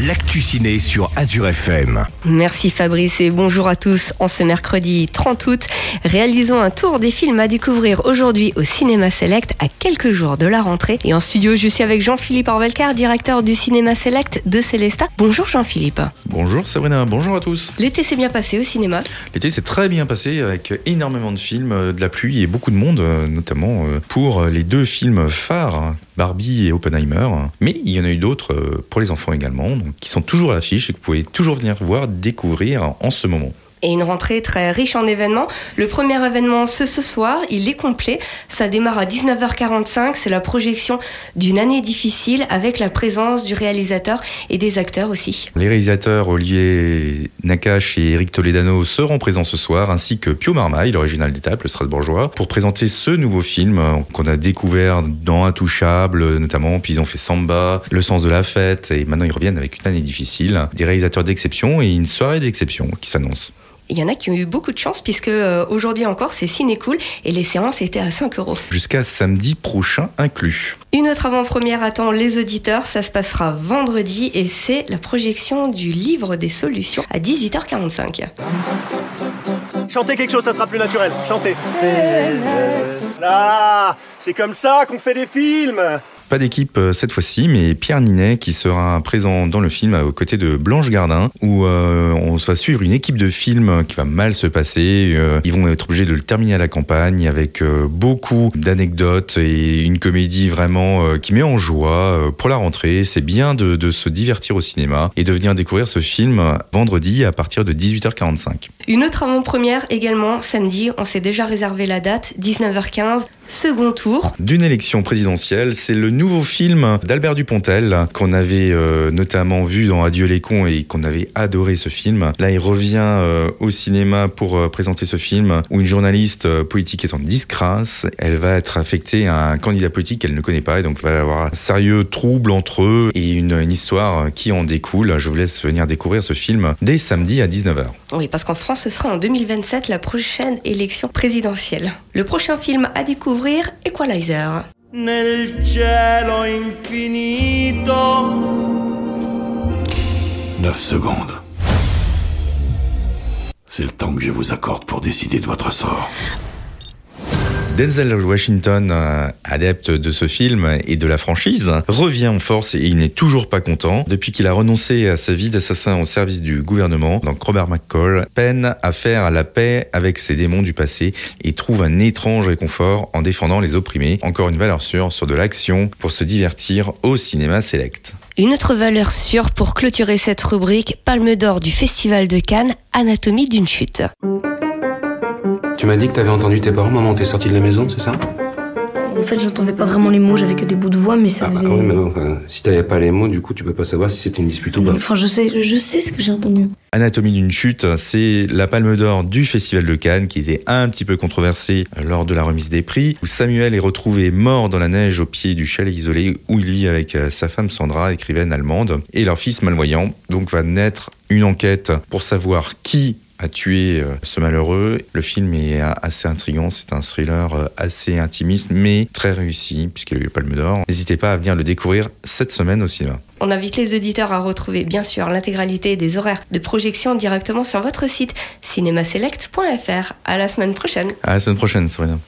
l'actu ciné sur Azure FM. Merci Fabrice et bonjour à tous. En ce mercredi 30 août, réalisons un tour des films à découvrir aujourd'hui au Cinéma Select à quelques jours de la rentrée. Et en studio, je suis avec Jean-Philippe Orvelcar, directeur du Cinéma Select de Célesta. Bonjour Jean-Philippe. Bonjour Sabrina, bonjour à tous. L'été s'est bien passé au cinéma L'été s'est très bien passé avec énormément de films, euh, de la pluie et beaucoup de monde, euh, notamment euh, pour les deux films phares, hein, Barbie et Oppenheimer. Mais il y en a eu d'autres pour les enfants également, donc, qui sont toujours à l'affiche et que vous pouvez toujours venir voir, découvrir en ce moment et une rentrée très riche en événements. Le premier événement, c'est ce soir, il est complet. Ça démarre à 19h45, c'est la projection d'une année difficile avec la présence du réalisateur et des acteurs aussi. Les réalisateurs Olivier Nakache et Eric Toledano seront présents ce soir, ainsi que Pio Marmaille, l'original d'étape, le Strasbourgeois, pour présenter ce nouveau film qu'on a découvert dans Intouchable, notamment, puis ils ont fait Samba, Le sens de la fête, et maintenant ils reviennent avec une année difficile. Des réalisateurs d'exception et une soirée d'exception qui s'annonce. Il y en a qui ont eu beaucoup de chance puisque euh, aujourd'hui encore c'est ciné cool et les séances étaient à 5 euros. Jusqu'à samedi prochain inclus. Une autre avant-première attend les auditeurs, ça se passera vendredi et c'est la projection du livre des solutions à 18h45. Chantez quelque chose, ça sera plus naturel. Chantez. Là, c'est comme ça qu'on fait des films. Pas d'équipe euh, cette fois-ci, mais Pierre Ninet qui sera présent dans le film aux côtés de Blanche Gardin, où euh, on va suivre une équipe de films qui va mal se passer. Euh, ils vont être obligés de le terminer à la campagne avec beaucoup d'anecdotes et une comédie vraiment qui met en joie pour la rentrée. C'est bien de se divertir au cinéma et de venir découvrir ce film vendredi à partir de 18h45. Une autre avant-première également samedi, on s'est déjà réservé la date, 19h15 second tour. D'une élection présidentielle, c'est le nouveau film d'Albert Dupontel qu'on avait euh, notamment vu dans Adieu les cons et qu'on avait adoré ce film. Là, il revient euh, au cinéma pour euh, présenter ce film où une journaliste politique est en disgrâce. Elle va être affectée à un candidat politique qu'elle ne connaît pas et donc va y avoir un sérieux trouble entre eux et une, une histoire qui en découle. Je vous laisse venir découvrir ce film dès samedi à 19h. Oui, parce qu'en France, ce sera en 2027 la prochaine élection présidentielle. Le prochain film à découvrir Equalizer. Nel cielo infinito. 9 secondes. C'est le temps que je vous accorde pour décider de votre sort. Denzel Washington, euh, adepte de ce film et de la franchise, revient en force et il n'est toujours pas content. Depuis qu'il a renoncé à sa vie d'assassin au service du gouvernement, donc Robert McCall peine à faire la paix avec ses démons du passé et trouve un étrange réconfort en défendant les opprimés. Encore une valeur sûre sur de l'action pour se divertir au cinéma select. Une autre valeur sûre pour clôturer cette rubrique, Palme d'or du Festival de Cannes, Anatomie d'une chute. Tu m'as dit que t'avais entendu tes parents, maman, t'es sortie de la maison, c'est ça? En fait, j'entendais pas vraiment les mots, j'avais que des bouts de voix, mais ça ah, faisait... Ah oui, mais non, si t'avais pas les mots, du coup, tu peux pas savoir si c'était une dispute ou pas. Enfin, je sais, je sais ce que j'ai entendu. Anatomie d'une chute, c'est la palme d'or du Festival de Cannes qui était un petit peu controversée lors de la remise des prix, où Samuel est retrouvé mort dans la neige au pied du chalet isolé où il vit avec euh, sa femme Sandra, écrivaine allemande, et leur fils malvoyant. Donc va naître une enquête pour savoir qui a tué euh, ce malheureux. Le film est assez intrigant, c'est un thriller euh, assez intimiste, mais très réussi, puisqu'il a eu le Palme d'Or. N'hésitez pas à venir le découvrir cette semaine au cinéma. On invite les auditeurs à retrouver bien sûr l'intégralité des horaires de projection directement sur votre site cinémaselect.fr. À la semaine prochaine. À la semaine prochaine, Sabrina.